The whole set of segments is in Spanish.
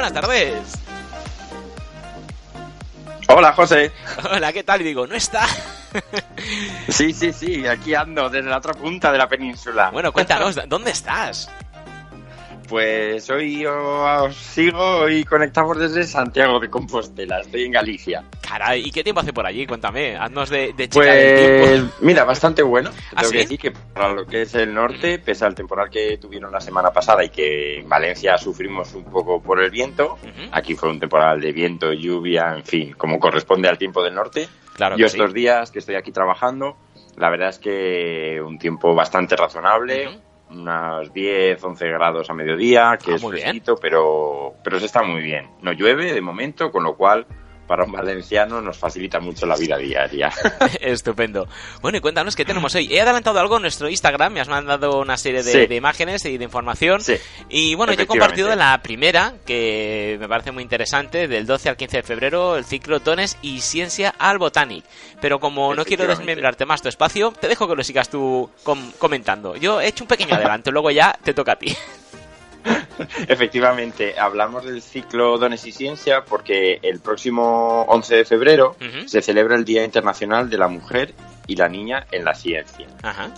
buenas tardes. Hola, José. Hola, ¿qué tal? Y digo, no está. Sí, sí, sí, aquí ando desde la otra punta de la península. Bueno, cuéntanos, ¿dónde estás? Pues hoy os sigo y conectamos desde Santiago de Compostela, estoy en Galicia. Caray, ¿y qué tiempo hace por allí? Cuéntame, haznos de, de chica Pues del tiempo. mira, bastante bueno. ¿Ah, Tengo que sí? decir que para lo que es el norte, pese al temporal que tuvieron la semana pasada y que en Valencia sufrimos un poco por el viento, aquí fue un temporal de viento, lluvia, en fin, como corresponde al tiempo del norte. Claro Yo sí. estos días que estoy aquí trabajando, la verdad es que un tiempo bastante razonable. Unos 10, 11 grados a mediodía, que Ah, es fresquito, pero, pero se está muy bien. No llueve de momento, con lo cual para un valenciano nos facilita mucho la vida diaria. Estupendo. Bueno, y cuéntanos qué tenemos hoy. He adelantado algo en nuestro Instagram, me has mandado una serie de, Sí. de imágenes y de información. Sí. Y bueno, yo he compartido la primera, que me parece muy interesante, del 12 al 15 de febrero, el ciclo Dones y Ciencia al Botanic. Pero como no quiero desmembrarte más tu espacio, te dejo que lo sigas tú com- comentando. Yo he hecho un pequeño adelanto, luego ya te toca a ti. Efectivamente, hablamos del ciclo Dones y Ciencia porque el próximo 11 de febrero se celebra el Día Internacional de la Mujer y la Niña en la Ciencia. Ajá.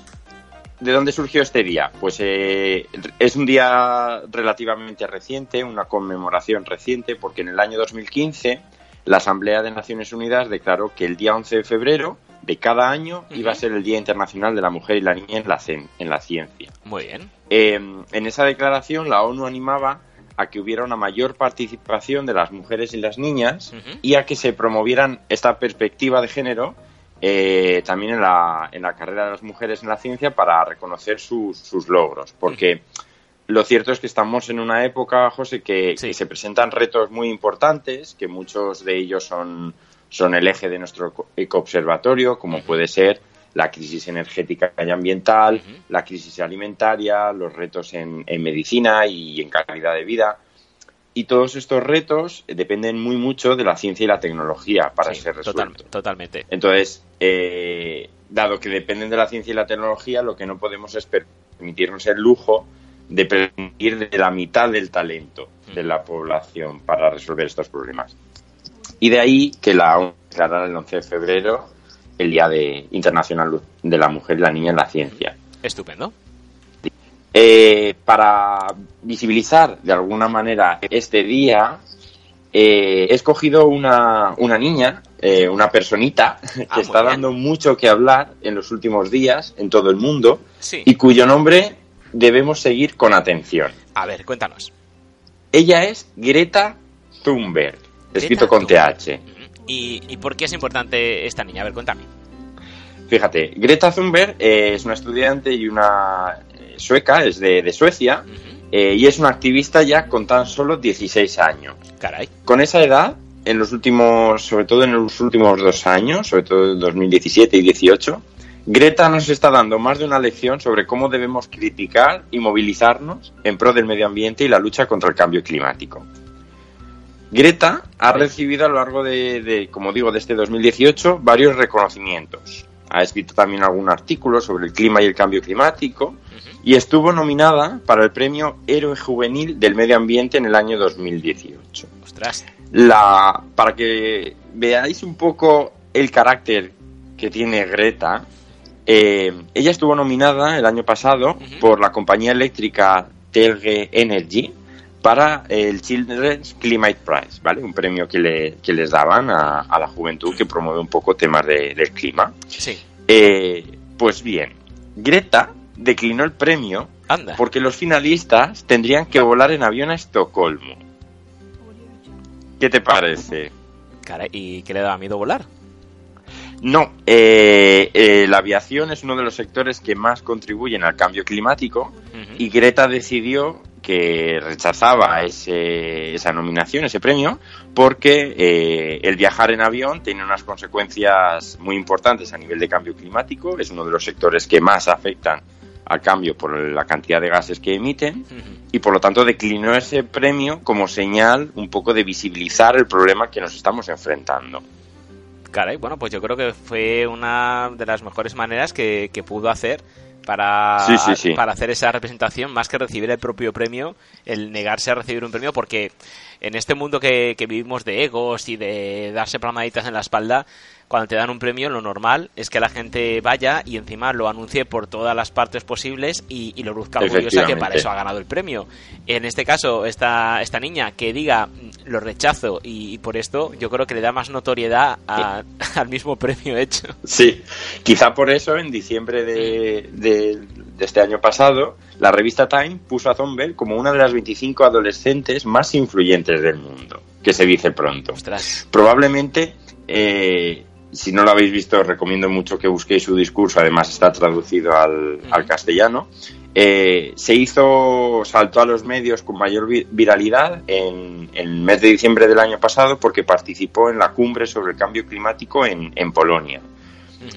¿De dónde surgió este día? Pues eh, es un día relativamente reciente, una conmemoración reciente, porque en el año 2015 la Asamblea de Naciones Unidas declaró que el día 11 de febrero de cada año iba a ser el Día Internacional de la Mujer y la Niña en la, en la Ciencia. Muy bien. Eh, en esa declaración la ONU animaba a que hubiera una mayor participación de las mujeres y las niñas y a que se promovieran esta perspectiva de género eh, también en la, en la carrera de las mujeres en la ciencia para reconocer sus, sus logros. Porque lo cierto es que estamos en una época, José, que, Sí. que se presentan retos muy importantes, que muchos de ellos son, son el eje de nuestro eco- ecoobservatorio, como puede ser la crisis energética y ambiental, la crisis alimentaria, los retos en, en medicina y en calidad de vida. Y todos estos retos dependen muy mucho de la ciencia y la tecnología para Sí, ser total- resueltos. totalmente. Entonces, eh, dado que dependen de la ciencia y la tecnología, lo que no podemos es permitirnos el lujo de permitir de la mitad del talento de la población para resolver estos problemas. Y de ahí que la ONU declarara el 11 de febrero el Día de, Internacional de la Mujer y la Niña en la Ciencia. Estupendo. Eh, para visibilizar de alguna manera este día, eh, he escogido una, una niña, eh, una personita, que Ah, muy está bien. dando mucho que hablar en los últimos días en todo el mundo Sí. y cuyo nombre debemos seguir con atención. A ver, cuéntanos. Ella es Greta Thunberg, escrito con. TH. ¿Y, ¿Y por qué es importante esta niña? A ver, cuéntame. Fíjate, Greta Thunberg eh, es una estudiante y una eh, sueca, es de, de Suecia, eh, y es una activista ya con tan solo 16 años. Caray. Con esa edad, en los últimos, sobre todo en los últimos dos años, sobre todo en 2017 y 2018, Greta nos está dando más de una lección sobre cómo debemos criticar y movilizarnos en pro del medio ambiente y la lucha contra el cambio climático. Greta ha recibido a lo largo de, de, como digo, de este 2018 varios reconocimientos. Ha escrito también algún artículo sobre el clima y el cambio climático y estuvo nominada para el premio Héroe Juvenil del Medio Ambiente en el año 2018 Ostras. la para que veáis un poco el carácter que tiene Greta eh, ella estuvo nominada el año pasado por la compañía eléctrica Telge Energy para el Children's Climate Prize, ¿vale? Un premio que, le- que les daban a, a la juventud que promueve un poco temas de- del clima. Sí. Eh, pues bien, Greta declinó el premio Anda. porque los finalistas tendrían que volar en avión a Estocolmo. ¿Qué te parece? Caray, ¿y qué le daba miedo volar? No, eh, eh, la aviación es uno de los sectores que más contribuyen al cambio climático y Greta decidió que rechazaba ese, esa nominación, ese premio, porque eh, el viajar en avión tiene unas consecuencias muy importantes a nivel de cambio climático, es uno de los sectores que más afectan al cambio por la cantidad de gases que emiten y por lo tanto declinó ese premio como señal un poco de visibilizar el problema que nos estamos enfrentando. Caray, bueno, pues yo creo que fue una de las mejores maneras que, que pudo hacer para, para hacer esa representación, más que recibir el propio premio, el negarse a recibir un premio, porque en este mundo que, que vivimos de egos y de darse palmaditas en la espalda, cuando te dan un premio, lo normal es que la gente vaya y encima lo anuncie por todas las partes posibles y, lo luzca orgullosa que para eso ha ganado el premio. En este caso, esta, esta niña que diga mm, lo rechazo y, por esto, yo creo que le da más notoriedad al mismo premio hecho. Sí, quizá por eso en diciembre de, de, este año pasado, la revista Time puso a Zombel como una de las 25 adolescentes más influyentes del mundo, que se dice pronto. Probablemente eh, si no lo habéis visto, os recomiendo mucho que busquéis su discurso, además está traducido al, castellano. Eh, se hizo, saltó a los medios con mayor viralidad en, el mes de diciembre del año pasado porque participó en la cumbre sobre el cambio climático en, Polonia.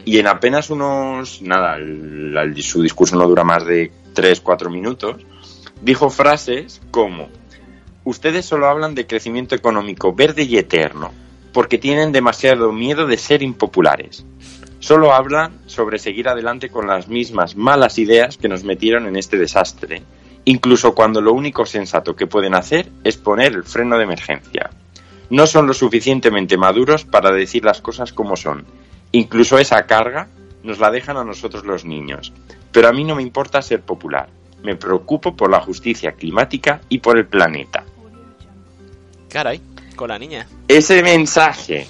Y en apenas unos, nada, su discurso no dura más de 3-4 minutos, dijo frases como, ustedes solo hablan de crecimiento económico verde y eterno porque tienen demasiado miedo de ser impopulares. Solo hablan sobre seguir adelante con las mismas malas ideas que nos metieron en este desastre, incluso cuando lo único sensato que pueden hacer es poner el freno de emergencia. No son lo suficientemente maduros para decir las cosas como son. Incluso esa carga nos la dejan a nosotros los niños. Pero a mí no me importa ser popular. Me preocupo por la justicia climática y por el planeta. Caray con la niña. Ese mensaje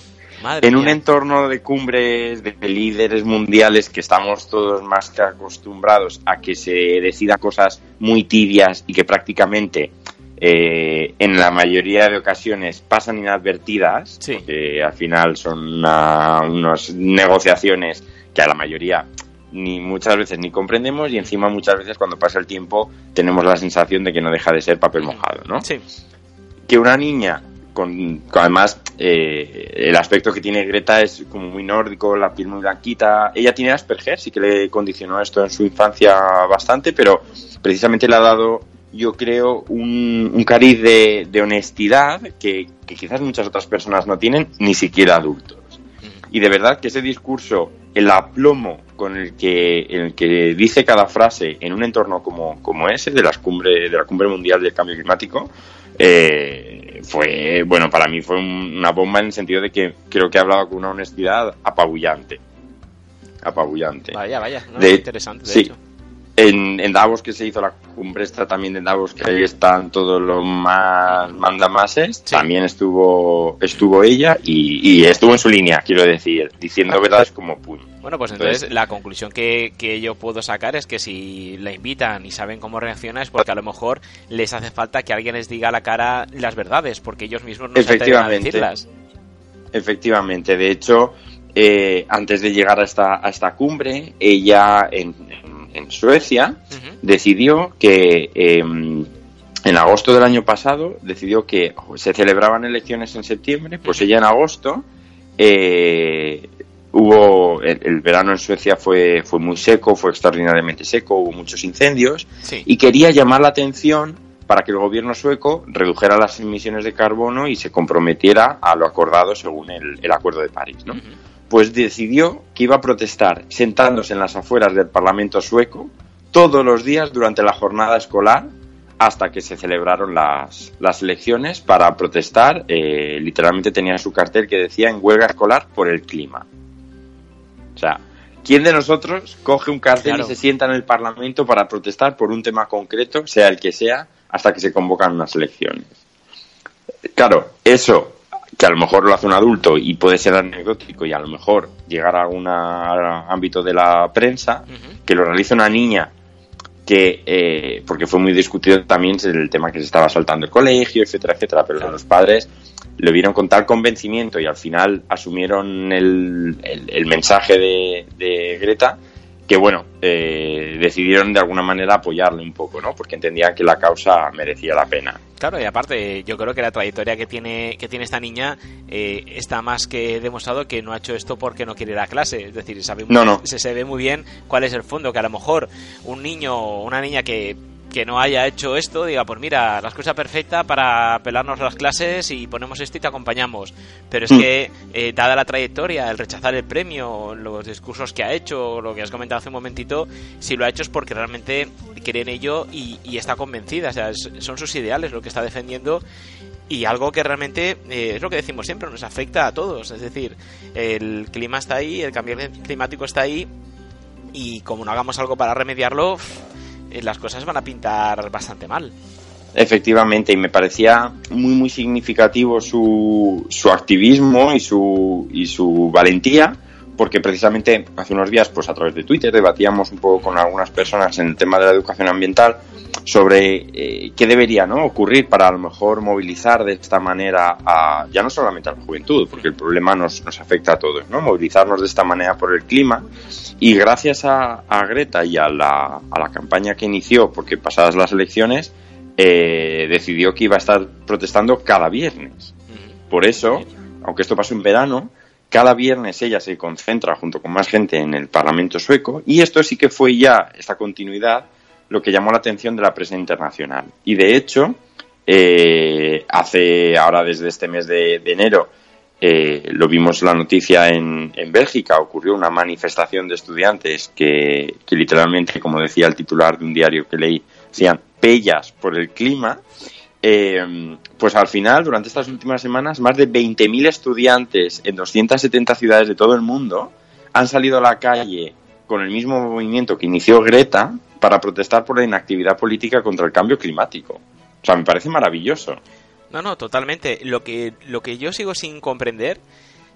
en un entorno de cumbres de líderes mundiales que estamos todos más que acostumbrados a que se decidan cosas muy tibias y que prácticamente eh, en la mayoría de ocasiones pasan inadvertidas, que al final son unas negociaciones que a la mayoría ni muchas veces ni comprendemos y encima muchas veces cuando pasa el tiempo tenemos la sensación de que no deja de ser papel mojado, ¿no? Sí. Que una niña con, además eh, el aspecto que tiene Greta es como muy nórdico, la piel muy blanquita. Ella tiene Asperger, sí que le condicionó esto en su infancia bastante, pero precisamente le ha dado, yo creo, un, cariz de, honestidad que, quizás muchas otras personas no tienen, ni siquiera adultos. Y de verdad que ese discurso, el aplomo con el que, el que dice cada frase en un entorno como, como ese, de, las cumbre, de la cumbre mundial del cambio climático, eh, fue, bueno, para mí fue una bomba en el sentido de que creo que hablaba con una honestidad apabullante. Apabullante. Vaya, vaya, interesante, de sí. hecho. En, en, Davos que se hizo la cumbre esta también de Davos que ahí están todos los más mandamases también estuvo estuvo ella y, y, estuvo en su línea quiero decir diciendo verdades como puño. Bueno, pues entonces, la conclusión que, que, yo puedo sacar es que si la invitan y saben cómo reacciona es porque a lo mejor les hace falta que alguien les diga a la cara las verdades, porque ellos mismos no se atreven a decirlas. Efectivamente, de hecho, eh, antes de llegar a esta, a esta cumbre, ella en, en, Suecia decidió que em, en agosto del año pasado decidió que se celebraban elecciones en septiembre, pues ella en agosto eh, hubo el, verano en Suecia fue fue muy seco, fue extraordinariamente seco, hubo muchos incendios y quería llamar la atención para que el gobierno sueco redujera las emisiones de carbono y se comprometiera a lo acordado según el, Acuerdo de París, ¿no? Pues decidió que iba a protestar sentándose en las afueras del Parlamento sueco todos los días durante la jornada escolar hasta que se celebraron las, las elecciones para protestar. Eh, literalmente tenía su cartel que decía en huelga escolar por el clima. O sea, ¿quién de nosotros coge un cartel y se sienta en el Parlamento para protestar por un tema concreto, sea el que sea, hasta que se convocan unas elecciones? Claro, eso que a lo mejor lo hace un adulto y puede ser anecdótico y a lo mejor llegar a algún ámbito de la prensa, que lo realice una niña que, eh, porque fue muy discutido también el tema que se estaba saltando el colegio, etcétera, etcétera, pero los padres lo vieron con tal convencimiento y al final asumieron el, el, mensaje de, Greta que bueno, eh, decidieron de alguna manera apoyarle un poco, ¿no? Porque entendían que la causa merecía la pena. Claro, y aparte, yo creo que la trayectoria que tiene, que tiene esta niña eh, está más que demostrado que no ha hecho esto porque no quiere ir a clase. Es decir, sabe Se, se ve muy bien cuál es el fondo, que a lo mejor un niño o una niña que que no haya hecho esto diga, pues mira, la excusa perfecta para pelarnos las clases y ponemos esto y te acompañamos. Pero es mm. que, eh, dada la trayectoria, el rechazar el premio, los discursos que ha hecho, lo que has comentado hace un momentito, si lo ha hecho es porque realmente cree en ello y, está convencida. O sea, son sus ideales lo que está defendiendo y algo que realmente eh, es lo que decimos siempre, nos afecta a todos. Es decir, el clima está ahí, el cambio climático está ahí y como no hagamos algo para remediarlo, las cosas van a pintar bastante mal. Efectivamente, y me parecía muy muy significativo su, su activismo y su, y su valentía, porque precisamente hace unos días, pues a través de Twitter, debatíamos un poco con algunas personas en el tema de la educación ambiental sobre eh, qué debería ¿no? ocurrir para a lo mejor movilizar de esta manera a, ya no solamente a la juventud, porque el problema nos, nos afecta a todos, ¿no? movilizarnos de esta manera por el clima. Y gracias a, Greta y a la, a la, campaña que inició, porque pasadas las elecciones, eh, decidió que iba a estar protestando cada viernes. Por eso, aunque esto pasó en verano, cada viernes ella se concentra junto con más gente en el Parlamento sueco y esto sí que fue ya esta continuidad lo que llamó la atención de la prensa internacional. Y de hecho, eh, hace ahora desde este mes de, enero, eh, lo vimos la noticia en, en, Bélgica, ocurrió una manifestación de estudiantes que, que, literalmente, como decía el titular de un diario que leí, hacían pellas por el clima. Eh, pues al final, durante estas últimas semanas, más de 20.000 estudiantes en 270 ciudades de todo el mundo han salido a la calle con el mismo movimiento que inició Greta para protestar por la inactividad política contra el cambio climático. O sea, me parece maravilloso. No, no, totalmente. Lo que, lo que yo sigo sin comprender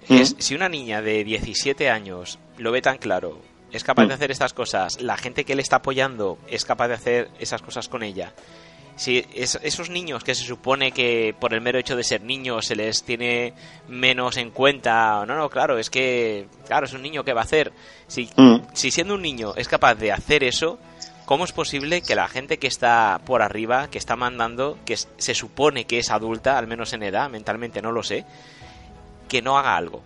¿Mm? es si una niña de 17 años lo ve tan claro, es capaz de ¿Mm? hacer estas cosas, la gente que le está apoyando es capaz de hacer esas cosas con ella. Si esos niños que se supone que por el mero hecho de ser niños se les tiene menos en cuenta, no, no, claro, es que, claro, es un niño que va a hacer. Si, ¿Mm? si siendo un niño es capaz de hacer eso, ¿Cómo es posible que la gente que está por arriba, que está mandando, que se supone que es adulta, al menos en edad, mentalmente no lo sé, que no haga algo?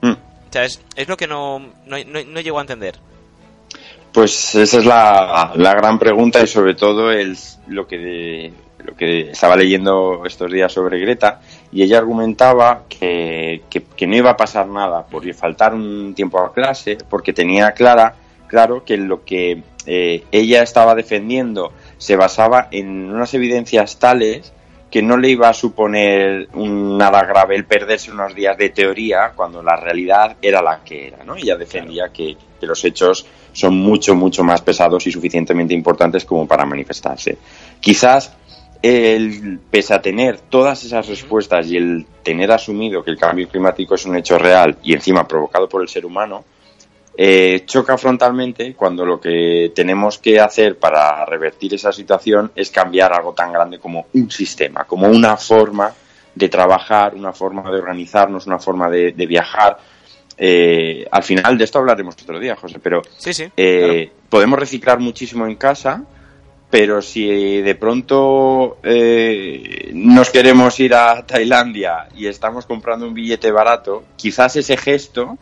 Mm. O sea, es, lo que no, no, no, llego a entender. Pues esa es la, gran pregunta y sobre todo el, lo, que lo que estaba leyendo estos días sobre Greta. Y ella argumentaba que, que, que, no iba a pasar nada por faltar un tiempo a clase porque tenía clara claro que lo que eh, ella estaba defendiendo se basaba en unas evidencias tales que no le iba a suponer nada grave el perderse unos días de teoría cuando la realidad era la que era, ¿no? Ella defendía que, los hechos son mucho, mucho más pesados y suficientemente importantes como para manifestarse. Quizás el, pese a tener todas esas respuestas y el tener asumido que el cambio climático es un hecho real y encima provocado por el ser humano, eh, choca frontalmente cuando lo que tenemos que hacer para revertir esa situación es cambiar algo tan grande como un sistema, como una forma de trabajar, una forma de organizarnos, una forma de, viajar. Eh, al final de esto hablaremos otro día, José, pero eh, podemos reciclar muchísimo en casa, pero si de pronto nos queremos ir a Tailandia y estamos comprando un billete barato, quizás ese gesto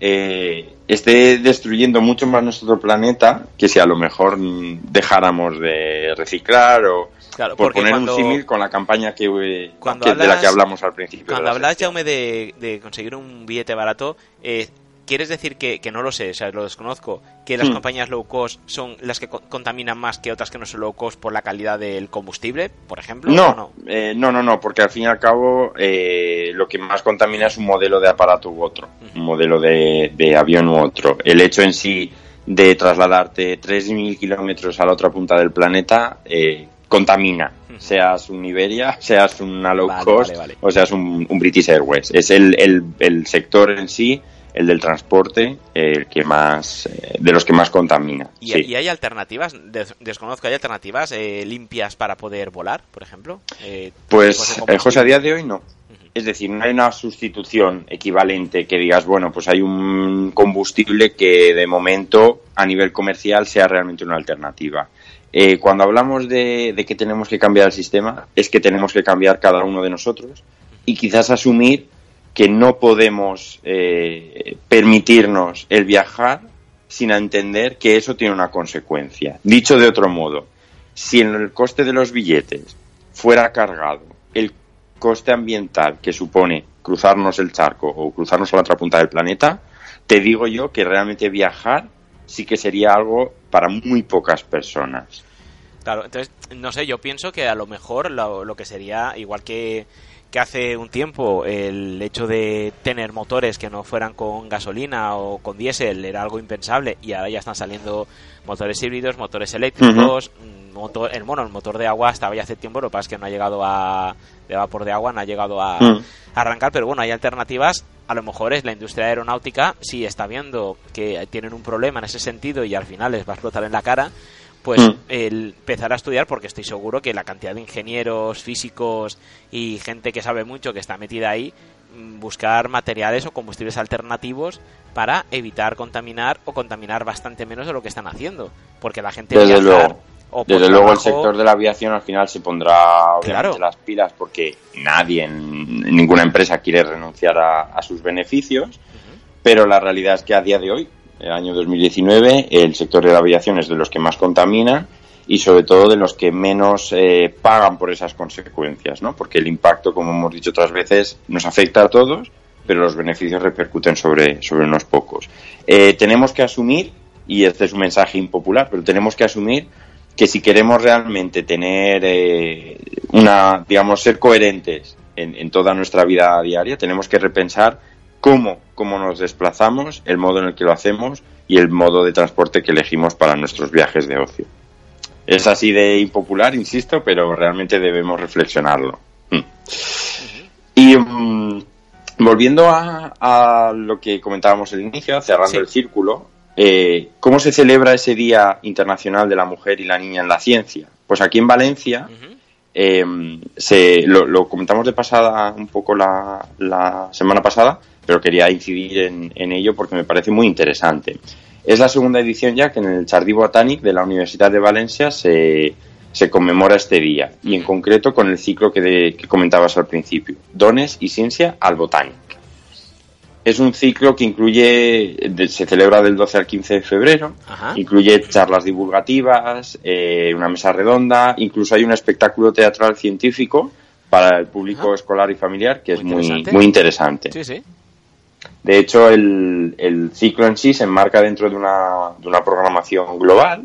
eh, esté destruyendo mucho más nuestro planeta que si a lo mejor dejáramos de reciclar o por poner un símil con la campaña que, de la que hablamos al principio. Cuando hablas, Jaume, de, de conseguir un billete barato, eh, ¿Quieres decir que, que no lo sé, o sea, lo desconozco, que las hmm. compañías low cost son las que contaminan más que otras que no son low cost por la calidad del combustible, por ejemplo? No, no? Eh, no, no, no, porque al fin y al cabo eh, lo que más contamina es un modelo de aparato u otro, un modelo de, de avión u otro. El hecho en sí de trasladarte 3.000 kilómetros a la otra punta del planeta eh, contamina, seas un Iberia, seas una low cost o seas un, British Airways. Es el, el, el sector en sí el del transporte, el que más, eh, de los que más contamina. ¿Y, hay alternativas? desconozco, ¿hay alternativas eh, limpias para poder volar, por ejemplo? Eh, pues, José, a día de hoy no. Es decir, no hay una sustitución equivalente que digas, bueno, pues hay un combustible que de momento a nivel comercial sea realmente una alternativa. Eh, cuando hablamos de, que tenemos que cambiar el sistema, es que tenemos que cambiar cada uno de nosotros y quizás asumir que no podemos eh, permitirnos el viajar sin entender que eso tiene una consecuencia. Dicho de otro modo, si en el coste de los billetes fuera cargado el coste ambiental que supone cruzarnos el charco o cruzarnos a la otra punta del planeta, te digo yo que realmente viajar sí que sería algo para muy pocas personas. Claro, entonces, no sé, yo pienso que a lo mejor lo, que sería, igual que, que hace un tiempo el hecho de tener motores que no fueran con gasolina o con diésel era algo impensable y ahora ya están saliendo motores híbridos, motores eléctricos, motor, el, bueno, el motor de agua estaba ya hace tiempo, lo que pasa es que no ha llegado a, de vapor de agua, no ha llegado a, mm. arrancar, pero bueno, hay alternativas, a lo mejor es la industria aeronáutica, si está viendo que tienen un problema en ese sentido y al final les va a explotar en la cara, pues mm. el empezar a estudiar porque estoy seguro que la cantidad de ingenieros, físicos y gente que sabe mucho que está metida ahí, mm, buscar materiales o combustibles alternativos para evitar contaminar o contaminar bastante menos de lo que están haciendo. Porque la gente viajar, desde luego el sector de la aviación al final se pondrá obviamente las pilas porque nadie en, ninguna empresa quiere renunciar a, sus beneficios, pero la realidad es que a día de hoy, el año 2019, el sector de la aviación es de los que más contamina y sobre todo de los que menos eh, pagan por esas consecuencias, ¿no? Porque el impacto, como hemos dicho otras veces, nos afecta a todos, pero los beneficios repercuten sobre, sobre unos pocos. Eh, tenemos que asumir, y este es un mensaje impopular, pero tenemos que asumir que si queremos realmente tener eh, una, digamos, ser coherentes en, toda nuestra vida diaria, tenemos que repensar cómo, cómo nos desplazamos, el modo en el que lo hacemos y el modo de transporte que elegimos para nuestros viajes de ocio. Es así de impopular, insisto, pero realmente debemos reflexionarlo. Mm. Y mm, volviendo a, lo que comentábamos al inicio, cerrando el círculo, eh, ¿Cómo se celebra ese Día Internacional de la Mujer y la Niña en la Ciencia? Pues aquí en Valencia, eh, lo, comentamos de pasada un poco la, semana pasada, pero quería incidir en, ello porque me parece muy interesante. Es la segunda edición ya que en el Jardí Botànic de la Universidad de Valencia se, conmemora este día, y en concreto con el ciclo que, que comentabas al principio, Dones y Ciencia al Botánico. Es un ciclo que incluye, se celebra del 12 al 15 de febrero, incluye charlas divulgativas, eh, una mesa redonda, incluso hay un espectáculo teatral científico para el público escolar y familiar que es muy, muy interesante. De hecho, el, ciclo en sí se enmarca dentro de una, de una programación global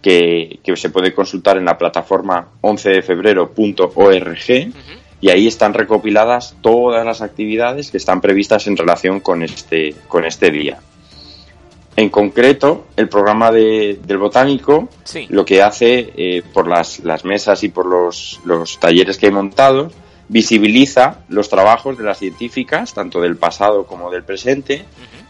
que, que, se puede consultar en la plataforma 11defebrero.org y ahí están recopiladas todas las actividades que están previstas en relación con este, con este día. En concreto, el programa del botánico lo que hace eh, por las, las, mesas y por los, los, talleres que he montado, visibiliza los trabajos de las científicas, tanto del pasado como del presente,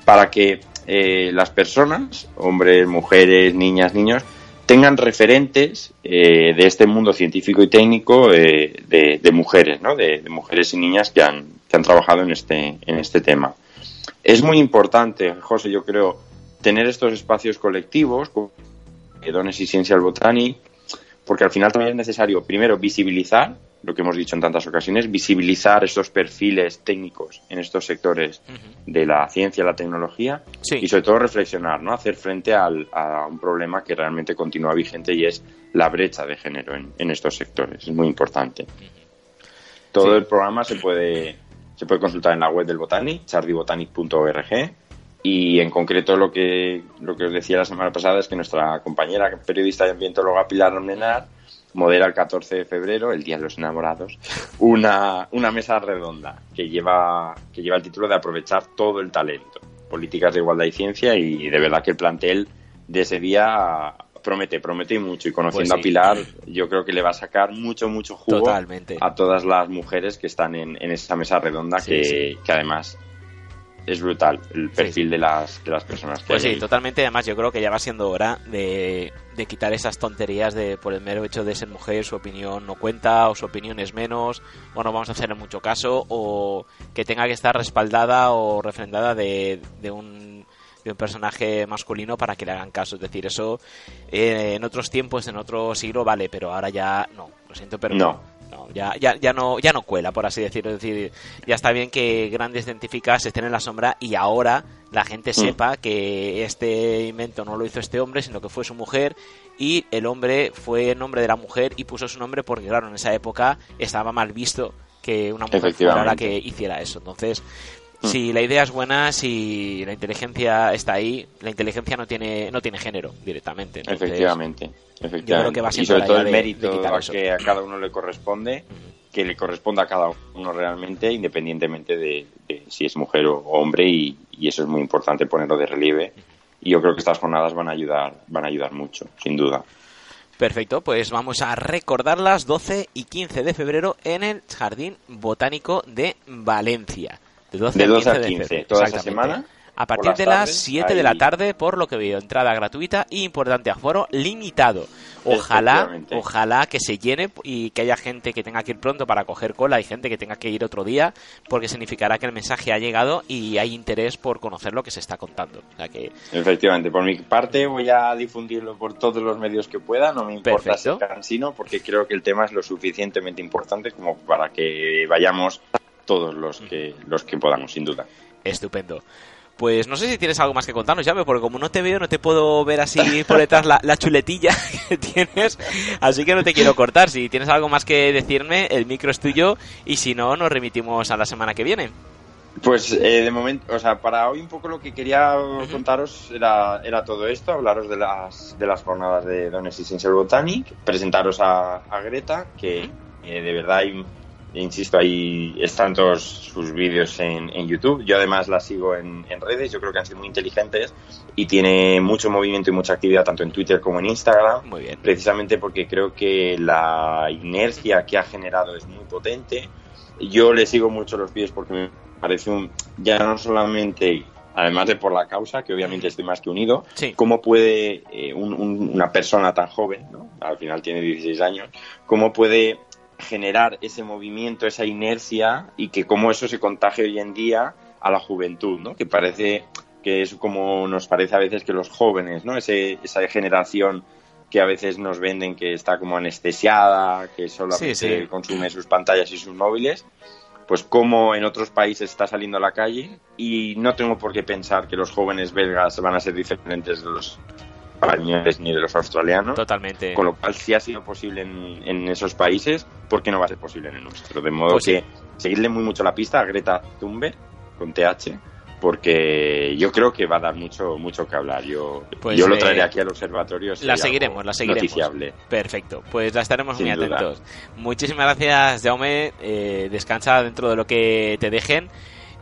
para que eh, las personas, hombres, mujeres, niñas, niños, tengan referentes eh, de este mundo científico y técnico eh, de, mujeres, ¿no? De, mujeres y niñas que han, que han trabajado en este, en este tema. Es muy importante, José, yo creo, tener estos espacios colectivos, Dones y Ciencia al Botánico, porque al final también es necesario, primero, visibilizar lo que hemos dicho en tantas ocasiones, visibilizar estos perfiles técnicos en estos sectores de la ciencia, la tecnología y sobre todo reflexionar, ¿no? Hacer frente a un problema que realmente continúa vigente y es la brecha de género en, estos sectores. Es muy importante. Todo el programa se puede, se puede consultar en la web del Botanic, chardibotanic.org y en concreto lo que, lo que os decía la semana pasada es que nuestra compañera periodista y ambientóloga Pilar Menar modera el 14 de febrero, el Día de los Enamorados, una, una mesa redonda que lleva, que lleva el título de Aprovechar todo el talento, políticas de igualdad y ciencia y de verdad que el plantel de ese día promete, promete mucho. Y conociendo pues a Pilar yo creo que le va a sacar mucho, mucho jugo a todas las mujeres que están en, esa mesa redonda que, que además es brutal el perfil de, las, de las personas que Pues sí, totalmente. Además, yo creo que ya va siendo hora de, de quitar esas tonterías de por el mero hecho de ser mujer, su opinión no cuenta o su opinión es menos, o no vamos a hacerle mucho caso, o que tenga que estar respaldada o refrendada de, de un de un personaje masculino para que le hagan caso. Es decir, eso eh, en otros tiempos, en otro siglo, vale, pero ahora ya no. Lo siento, pero no ya, ya, ya, no, ya no cuela, por así decirlo. Es decir, ya está bien que grandes científicas estén en la sombra y ahora la gente mm. sepa que este invento no lo hizo este hombre, sino que fue su mujer y el hombre fue el nombre de la mujer y puso su nombre porque, claro, en esa época estaba mal visto que una mujer fuera la que hiciera eso. Entonces. Si la idea es buena, si la inteligencia está ahí, la inteligencia no tiene no tiene género directamente. Efectivamente. Efectivamente. y sobre todo el mérito que a cada uno le corresponde, que le corresponda a cada uno realmente, independientemente de, si es mujer o hombre, y, eso es muy importante ponerlo de relieve. Y yo creo que estas jornadas van a ayudar, van a ayudar mucho, sin duda. Perfecto, pues vamos a recordarlas 12 y 15 de febrero en el Jardín Botánico de Valencia. De 12, a 15, toda esa semana a partir de las 7 de la tarde, por lo que veo, entrada gratuita y importante aforo limitado. Ojalá, ojalá que se llene y que haya gente que tenga que ir pronto para coger cola y gente que tenga que ir otro día, porque significará que el mensaje ha llegado y hay interés por conocer lo que se está contando. que... Efectivamente, por mi parte voy a difundirlo por todos los medios que pueda, no me importa ser cansino, porque creo que el tema es lo suficientemente importante como para que vayamos todos los que, los que podamos, sin duda. Estupendo. Pues no sé si tienes algo más que contarnos, ya, porque como no te veo, no te puedo ver así por detrás la, chuletilla que tienes, así que no te quiero cortar. Si tienes algo más que decirme, el micro es tuyo y si no, nos remitimos a la semana que viene. Pues eh, de momento, o sea, para hoy un poco lo que quería contaros era, era todo esto, hablaros de las, de las jornadas de Dones y Botanic, presentaros a, Greta, que eh, de verdad hay insisto, ahí están todos sus vídeos en, YouTube. Yo además la sigo en, redes, yo creo que han sido muy inteligentes y tiene mucho movimiento y mucha actividad tanto en Twitter como en Instagram. Muy bien. Precisamente porque creo que la inercia que ha generado es muy potente. Yo le sigo mucho los pies porque me parece un, ya no solamente además de por la causa, que obviamente estoy más que unido, cómo puede eh, una persona tan joven, ¿no? al final tiene 16 años, cómo puede generar ese movimiento, esa inercia y que como eso se contagie hoy en día a la juventud, ¿no? Que parece que es como nos parece a veces que los jóvenes, ¿no? Ese, esa generación que a veces nos venden que está como anestesiada, que solamente consume sus pantallas y sus móviles, pues como en otros países está saliendo a la calle y no tengo por qué pensar que los jóvenes belgas van a ser diferentes de los españoles ni de los australianos. Totalmente. Con lo cual, si ha sido posible en, esos países, ¿por qué no va a ser posible en el nuestro? De modo pues que seguirle muy mucho la pista a Greta Thunberg con TH porque yo creo que va a dar mucho mucho que hablar. Yo, pues, yo lo traeré aquí al observatorio. La seguiremos, la seguiremos. Perfecto, pues la estaremos muy atentos. Muchísimas gracias, Jaume. Eh, descansa dentro de lo que te dejen.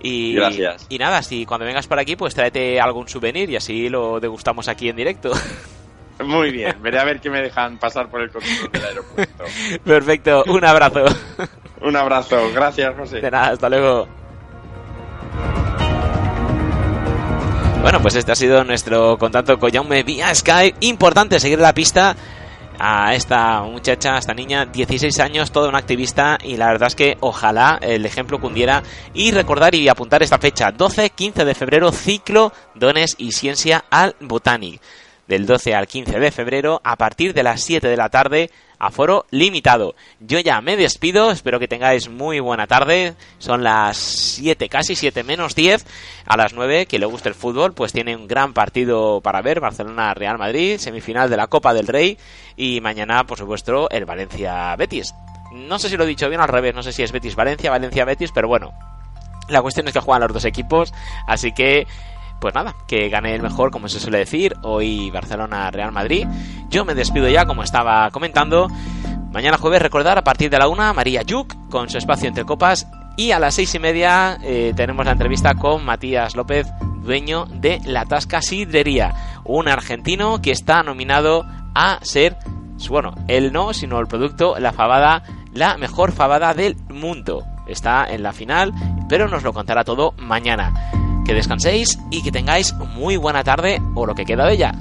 Y, Gracias. Y nada, si cuando vengas por aquí, pues tráete algún souvenir y así lo degustamos aquí en directo. Muy bien, veré a ver qué me dejan pasar por el control del aeropuerto. Perfecto, un abrazo. un abrazo, gracias José. De nada, hasta luego. Bueno, pues este ha sido nuestro contacto con Jaume vía Skype. Importante seguir la pista a esta muchacha, a esta niña, 16 años, toda una activista y la verdad es que ojalá el ejemplo cundiera y recordar y apuntar esta fecha, 12-15 de febrero, ciclo Dones y Ciencia al Botanic. Del 12 al 15 de febrero, a partir de las 7 de la tarde, aforo limitado. Yo ya me despido, espero que tengáis muy buena tarde. Son las 7, casi 7 menos 10. A las 9, que le guste el fútbol, pues tiene un gran partido para ver. Barcelona-Real Madrid, semifinal de la Copa del Rey. Y mañana, por supuesto, el Valencia-Betis. No sé si lo he dicho bien al revés, no sé si es Betis-Valencia, Valencia-Betis, pero bueno. La cuestión es que juegan los dos equipos, así que pues nada, que gane el mejor, como se suele decir, hoy Barcelona-Real Madrid. Yo me despido ya, como estaba comentando. Mañana jueves, recordar, a partir de la una, María Yuk, con su espacio entre copas. Y a las seis y media eh, tenemos la entrevista con Matías López, dueño de La Tasca Sidrería, un argentino que está nominado a ser, bueno, él no, sino el producto, la fabada, la mejor fabada del mundo. Está en la final, pero nos lo contará todo mañana. Que descanséis y que tengáis muy buena tarde o lo que queda de ella.